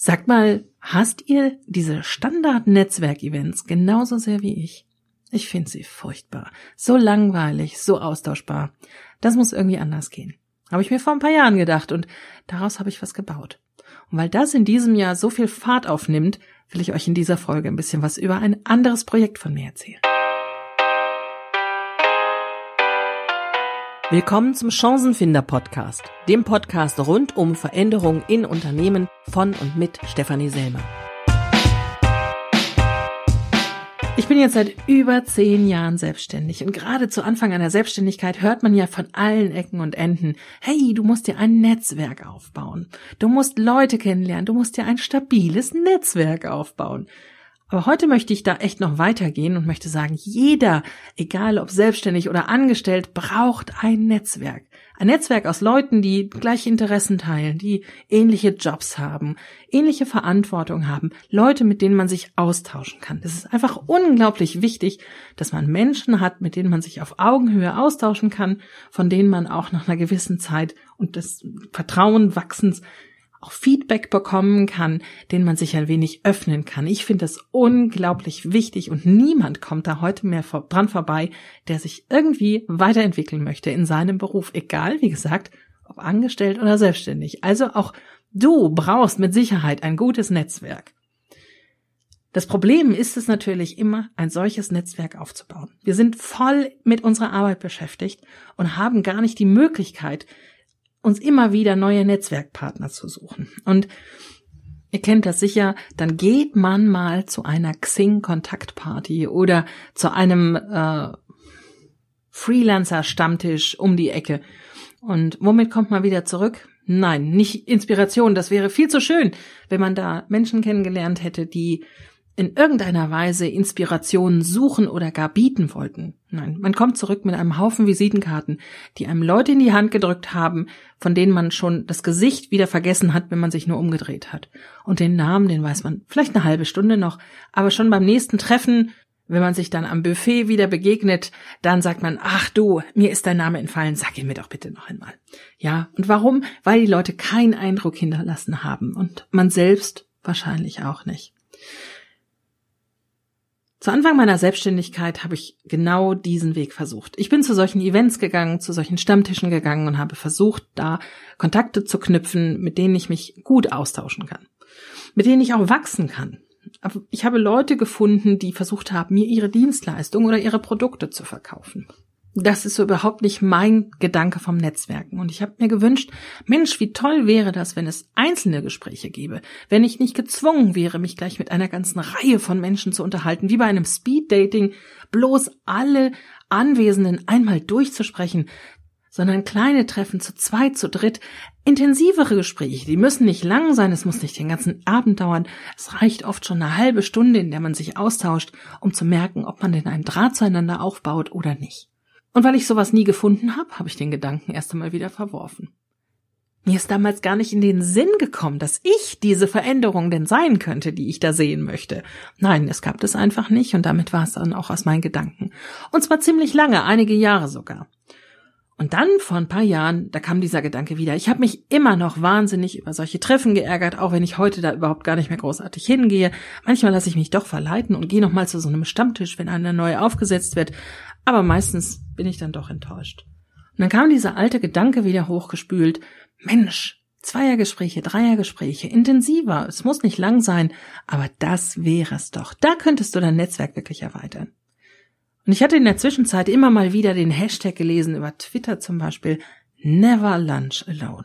Sagt mal, hasst ihr diese Standard-Netzwerk-Events genauso sehr wie ich? Ich finde sie furchtbar. So langweilig, so austauschbar. Das muss irgendwie anders gehen. Habe ich mir vor ein paar Jahren gedacht und daraus habe ich was gebaut. Und weil das in diesem Jahr so viel Fahrt aufnimmt, will ich euch in dieser Folge ein bisschen was über ein anderes Projekt von mir erzählen. Willkommen zum Chancenfinder Podcast, dem Podcast rund um Veränderungen in Unternehmen von und mit Stefanie Selmer. Ich bin jetzt seit über zehn Jahren selbstständig und gerade zu Anfang einer Selbstständigkeit hört man ja von allen Ecken und Enden, hey, du musst dir ein Netzwerk aufbauen. Du musst Leute kennenlernen, du musst dir ein stabiles Netzwerk aufbauen. Aber heute möchte ich da echt noch weitergehen und möchte sagen, jeder, egal ob selbstständig oder angestellt, braucht ein Netzwerk. Ein Netzwerk aus Leuten, die gleiche Interessen teilen, die ähnliche Jobs haben, ähnliche Verantwortung haben, Leute, mit denen man sich austauschen kann. Es ist einfach unglaublich wichtig, dass man Menschen hat, mit denen man sich auf Augenhöhe austauschen kann, von denen man auch nach einer gewissen Zeit und des Vertrauen wachsens auch Feedback bekommen kann, den man sich ein wenig öffnen kann. Ich finde das unglaublich wichtig und niemand kommt da heute mehr dran vorbei, der sich irgendwie weiterentwickeln möchte in seinem Beruf, egal, wie gesagt, ob angestellt oder selbstständig. Also auch du brauchst mit Sicherheit ein gutes Netzwerk. Das Problem ist es natürlich immer, ein solches Netzwerk aufzubauen. Wir sind voll mit unserer Arbeit beschäftigt und haben gar nicht die Möglichkeit, uns immer wieder neue Netzwerkpartner zu suchen. Und Ihr kennt das sicher, dann geht man mal zu einer Xing-Kontaktparty oder zu einem äh, Freelancer-Stammtisch um die Ecke. Und womit kommt man wieder zurück? Nein, nicht Inspiration. Das wäre viel zu schön, wenn man da Menschen kennengelernt hätte, die in irgendeiner Weise Inspirationen suchen oder gar bieten wollten. Nein, man kommt zurück mit einem Haufen Visitenkarten, die einem Leute in die Hand gedrückt haben, von denen man schon das Gesicht wieder vergessen hat, wenn man sich nur umgedreht hat. Und den Namen, den weiß man vielleicht eine halbe Stunde noch, aber schon beim nächsten Treffen, wenn man sich dann am Buffet wieder begegnet, dann sagt man, ach du, mir ist dein Name entfallen, sag ihn mir doch bitte noch einmal. Ja, und warum? Weil die Leute keinen Eindruck hinterlassen haben und man selbst wahrscheinlich auch nicht. Zu Anfang meiner Selbstständigkeit habe ich genau diesen Weg versucht. Ich bin zu solchen Events gegangen, zu solchen Stammtischen gegangen und habe versucht, da Kontakte zu knüpfen, mit denen ich mich gut austauschen kann, mit denen ich auch wachsen kann. Ich habe Leute gefunden, die versucht haben, mir ihre Dienstleistung oder ihre Produkte zu verkaufen das ist so überhaupt nicht mein Gedanke vom Netzwerken. Und ich habe mir gewünscht, Mensch, wie toll wäre das, wenn es einzelne Gespräche gäbe, wenn ich nicht gezwungen wäre, mich gleich mit einer ganzen Reihe von Menschen zu unterhalten, wie bei einem Speed-Dating, bloß alle Anwesenden einmal durchzusprechen, sondern kleine Treffen zu zweit, zu dritt, intensivere Gespräche, die müssen nicht lang sein, es muss nicht den ganzen Abend dauern, es reicht oft schon eine halbe Stunde, in der man sich austauscht, um zu merken, ob man denn einen Draht zueinander aufbaut oder nicht. Und weil ich sowas nie gefunden habe, habe ich den Gedanken erst einmal wieder verworfen. Mir ist damals gar nicht in den Sinn gekommen, dass ich diese Veränderung denn sein könnte, die ich da sehen möchte. Nein, es gab das einfach nicht und damit war es dann auch aus meinen Gedanken. Und zwar ziemlich lange, einige Jahre sogar. Und dann vor ein paar Jahren, da kam dieser Gedanke wieder. Ich habe mich immer noch wahnsinnig über solche Treffen geärgert, auch wenn ich heute da überhaupt gar nicht mehr großartig hingehe. Manchmal lasse ich mich doch verleiten und gehe noch mal zu so einem Stammtisch, wenn einer neu aufgesetzt wird. Aber meistens bin ich dann doch enttäuscht. Und dann kam dieser alte Gedanke wieder hochgespült. Mensch, Zweiergespräche, Dreiergespräche, intensiver. Es muss nicht lang sein, aber das wäre es doch. Da könntest du dein Netzwerk wirklich erweitern. Und ich hatte in der Zwischenzeit immer mal wieder den Hashtag gelesen über Twitter zum Beispiel Never Lunch Alone.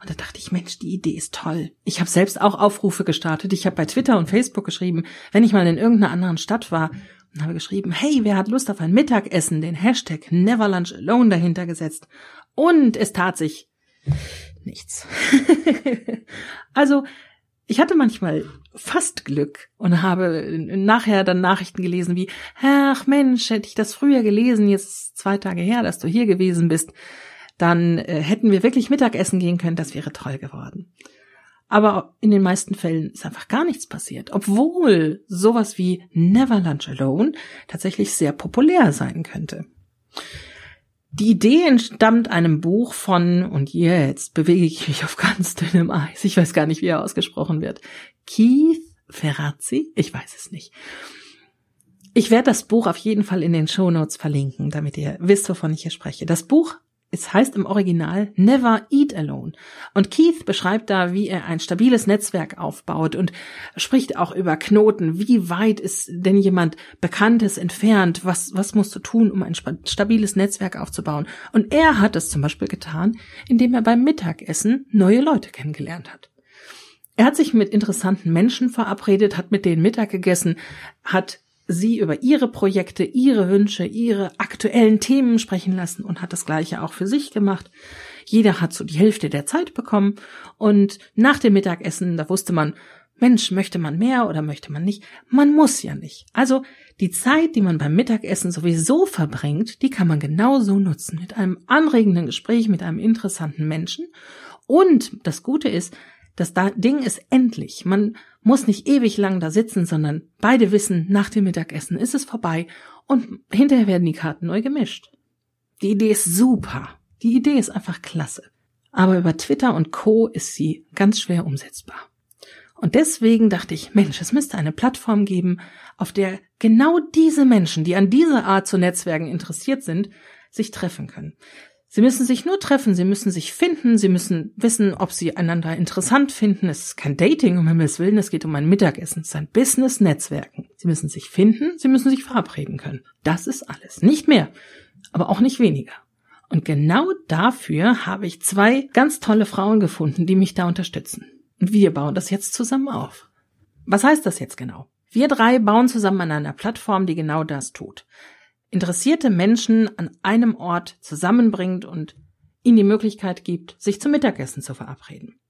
Und da dachte ich, Mensch, die Idee ist toll. Ich habe selbst auch Aufrufe gestartet. Ich habe bei Twitter und Facebook geschrieben, wenn ich mal in irgendeiner anderen Stadt war und habe geschrieben, hey, wer hat Lust auf ein Mittagessen, den Hashtag Never Lunch Alone dahinter gesetzt. Und es tat sich nichts. also, ich hatte manchmal fast Glück und habe nachher dann Nachrichten gelesen wie, ach Mensch, hätte ich das früher gelesen, jetzt zwei Tage her, dass du hier gewesen bist, dann äh, hätten wir wirklich Mittagessen gehen können, das wäre toll geworden. Aber in den meisten Fällen ist einfach gar nichts passiert, obwohl sowas wie Never Lunch Alone tatsächlich sehr populär sein könnte. Die Idee entstammt einem Buch von, und jetzt bewege ich mich auf ganz dünnem Eis, ich weiß gar nicht, wie er ausgesprochen wird, Keith Ferrazzi, ich weiß es nicht. Ich werde das Buch auf jeden Fall in den Show Notes verlinken, damit ihr wisst, wovon ich hier spreche. Das Buch es heißt im Original Never Eat Alone. Und Keith beschreibt da, wie er ein stabiles Netzwerk aufbaut und spricht auch über Knoten. Wie weit ist denn jemand Bekanntes entfernt? Was, was musst du tun, um ein stabiles Netzwerk aufzubauen? Und er hat es zum Beispiel getan, indem er beim Mittagessen neue Leute kennengelernt hat. Er hat sich mit interessanten Menschen verabredet, hat mit denen Mittag gegessen, hat sie über ihre Projekte, ihre Wünsche, ihre aktuellen Themen sprechen lassen und hat das gleiche auch für sich gemacht. Jeder hat so die Hälfte der Zeit bekommen und nach dem Mittagessen, da wusste man, Mensch, möchte man mehr oder möchte man nicht? Man muss ja nicht. Also die Zeit, die man beim Mittagessen sowieso verbringt, die kann man genauso nutzen mit einem anregenden Gespräch mit einem interessanten Menschen. Und das Gute ist, das Ding ist endlich. Man muss nicht ewig lang da sitzen, sondern beide wissen, nach dem Mittagessen ist es vorbei und hinterher werden die Karten neu gemischt. Die Idee ist super. Die Idee ist einfach klasse. Aber über Twitter und Co. ist sie ganz schwer umsetzbar. Und deswegen dachte ich, Mensch, es müsste eine Plattform geben, auf der genau diese Menschen, die an dieser Art zu Netzwerken interessiert sind, sich treffen können. Sie müssen sich nur treffen, sie müssen sich finden, sie müssen wissen, ob sie einander interessant finden. Es ist kein Dating, um Himmels Willen, es geht um ein Mittagessen, es ist ein Business-Netzwerken. Sie müssen sich finden, sie müssen sich verabreden können. Das ist alles. Nicht mehr, aber auch nicht weniger. Und genau dafür habe ich zwei ganz tolle Frauen gefunden, die mich da unterstützen. Und wir bauen das jetzt zusammen auf. Was heißt das jetzt genau? Wir drei bauen zusammen an einer Plattform, die genau das tut interessierte Menschen an einem Ort zusammenbringt und ihnen die Möglichkeit gibt, sich zum Mittagessen zu verabreden.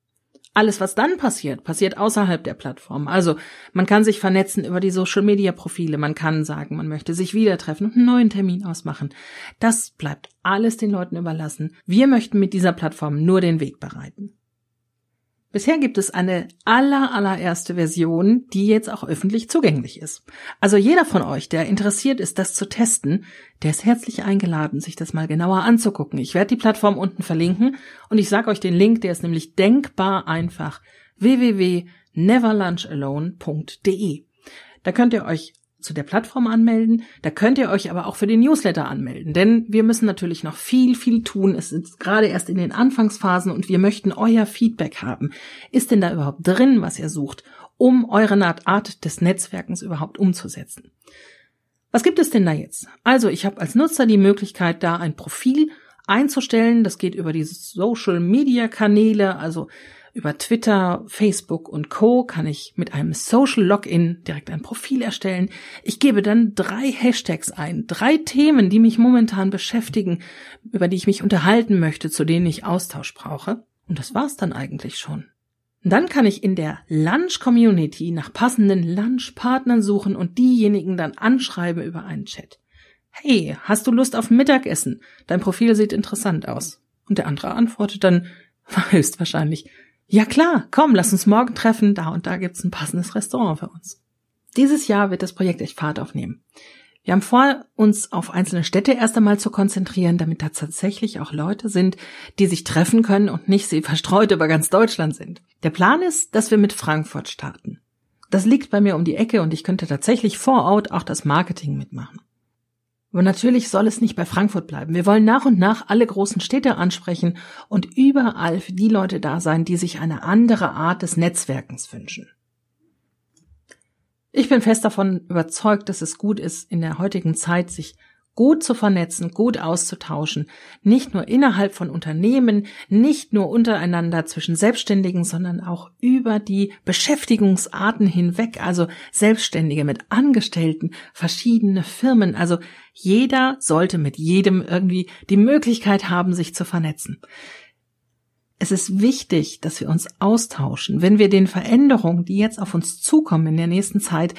Alles, was dann passiert, passiert außerhalb der Plattform. Also man kann sich vernetzen über die Social-Media-Profile, man kann sagen, man möchte sich wieder treffen und einen neuen Termin ausmachen. Das bleibt alles den Leuten überlassen. Wir möchten mit dieser Plattform nur den Weg bereiten. Bisher gibt es eine aller, allererste Version, die jetzt auch öffentlich zugänglich ist. Also jeder von euch, der interessiert ist, das zu testen, der ist herzlich eingeladen, sich das mal genauer anzugucken. Ich werde die Plattform unten verlinken und ich sage euch den Link, der ist nämlich denkbar einfach www.neverlunchalone.de. Da könnt ihr euch zu der Plattform anmelden. Da könnt ihr euch aber auch für den Newsletter anmelden, denn wir müssen natürlich noch viel, viel tun. Es ist gerade erst in den Anfangsphasen und wir möchten euer Feedback haben. Ist denn da überhaupt drin, was ihr sucht, um eure Art des Netzwerkens überhaupt umzusetzen? Was gibt es denn da jetzt? Also ich habe als Nutzer die Möglichkeit, da ein Profil einzustellen. Das geht über die Social-Media-Kanäle, also über Twitter, Facebook und Co. kann ich mit einem Social Login direkt ein Profil erstellen. Ich gebe dann drei Hashtags ein, drei Themen, die mich momentan beschäftigen, über die ich mich unterhalten möchte, zu denen ich Austausch brauche. Und das war's dann eigentlich schon. dann kann ich in der Lunch Community nach passenden Lunchpartnern suchen und diejenigen dann anschreiben über einen Chat. Hey, hast du Lust auf Mittagessen? Dein Profil sieht interessant aus. Und der andere antwortet dann höchstwahrscheinlich, ja klar, komm, lass uns morgen treffen, da und da gibt's ein passendes Restaurant für uns. Dieses Jahr wird das Projekt echt Fahrt aufnehmen. Wir haben vor, uns auf einzelne Städte erst einmal zu konzentrieren, damit da tatsächlich auch Leute sind, die sich treffen können und nicht sie verstreut über ganz Deutschland sind. Der Plan ist, dass wir mit Frankfurt starten. Das liegt bei mir um die Ecke und ich könnte tatsächlich vor Ort auch das Marketing mitmachen. Aber natürlich soll es nicht bei Frankfurt bleiben. Wir wollen nach und nach alle großen Städte ansprechen und überall für die Leute da sein, die sich eine andere Art des Netzwerkens wünschen. Ich bin fest davon überzeugt, dass es gut ist, in der heutigen Zeit sich gut zu vernetzen, gut auszutauschen, nicht nur innerhalb von Unternehmen, nicht nur untereinander zwischen Selbstständigen, sondern auch über die Beschäftigungsarten hinweg, also Selbstständige mit Angestellten, verschiedene Firmen, also jeder sollte mit jedem irgendwie die Möglichkeit haben, sich zu vernetzen. Es ist wichtig, dass wir uns austauschen, wenn wir den Veränderungen, die jetzt auf uns zukommen in der nächsten Zeit,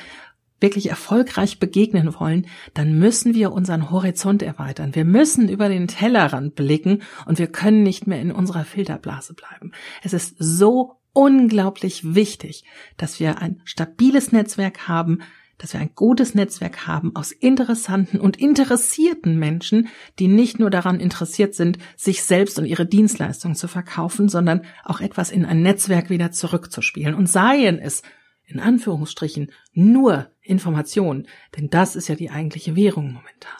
wirklich erfolgreich begegnen wollen, dann müssen wir unseren Horizont erweitern. Wir müssen über den Tellerrand blicken und wir können nicht mehr in unserer Filterblase bleiben. Es ist so unglaublich wichtig, dass wir ein stabiles Netzwerk haben, dass wir ein gutes Netzwerk haben aus interessanten und interessierten Menschen, die nicht nur daran interessiert sind, sich selbst und ihre Dienstleistungen zu verkaufen, sondern auch etwas in ein Netzwerk wieder zurückzuspielen. Und seien es, in Anführungsstrichen, nur Informationen, denn das ist ja die eigentliche Währung momentan.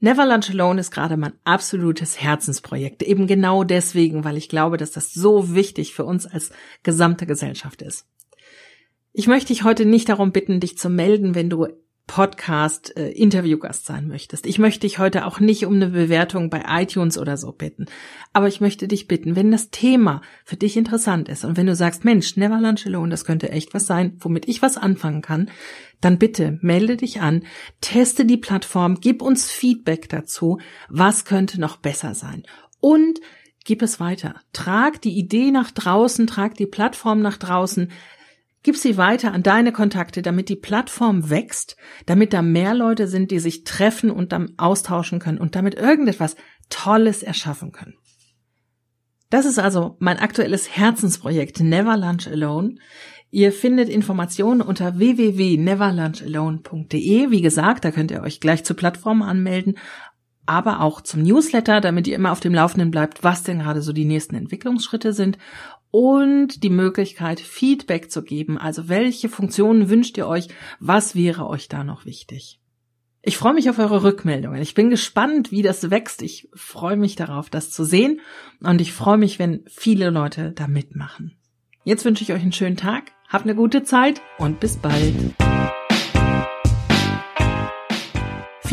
Never Lunch Alone ist gerade mein absolutes Herzensprojekt. Eben genau deswegen, weil ich glaube, dass das so wichtig für uns als gesamte Gesellschaft ist. Ich möchte dich heute nicht darum bitten, dich zu melden, wenn du Podcast äh, Interviewgast sein möchtest. Ich möchte dich heute auch nicht um eine Bewertung bei iTunes oder so bitten, aber ich möchte dich bitten, wenn das Thema für dich interessant ist und wenn du sagst, Mensch, Never Lunch Alone, das könnte echt was sein, womit ich was anfangen kann, dann bitte melde dich an, teste die Plattform, gib uns Feedback dazu, was könnte noch besser sein und gib es weiter. Trag die Idee nach draußen, trag die Plattform nach draußen. Gib sie weiter an deine Kontakte, damit die Plattform wächst, damit da mehr Leute sind, die sich treffen und dann austauschen können und damit irgendetwas Tolles erschaffen können. Das ist also mein aktuelles Herzensprojekt Never Lunch Alone. Ihr findet Informationen unter www.neverlunchalone.de. Wie gesagt, da könnt ihr euch gleich zur Plattform anmelden, aber auch zum Newsletter, damit ihr immer auf dem Laufenden bleibt, was denn gerade so die nächsten Entwicklungsschritte sind und die Möglichkeit, Feedback zu geben. Also welche Funktionen wünscht ihr euch? Was wäre euch da noch wichtig? Ich freue mich auf eure Rückmeldungen. Ich bin gespannt, wie das wächst. Ich freue mich darauf, das zu sehen. Und ich freue mich, wenn viele Leute da mitmachen. Jetzt wünsche ich euch einen schönen Tag. Habt eine gute Zeit und bis bald.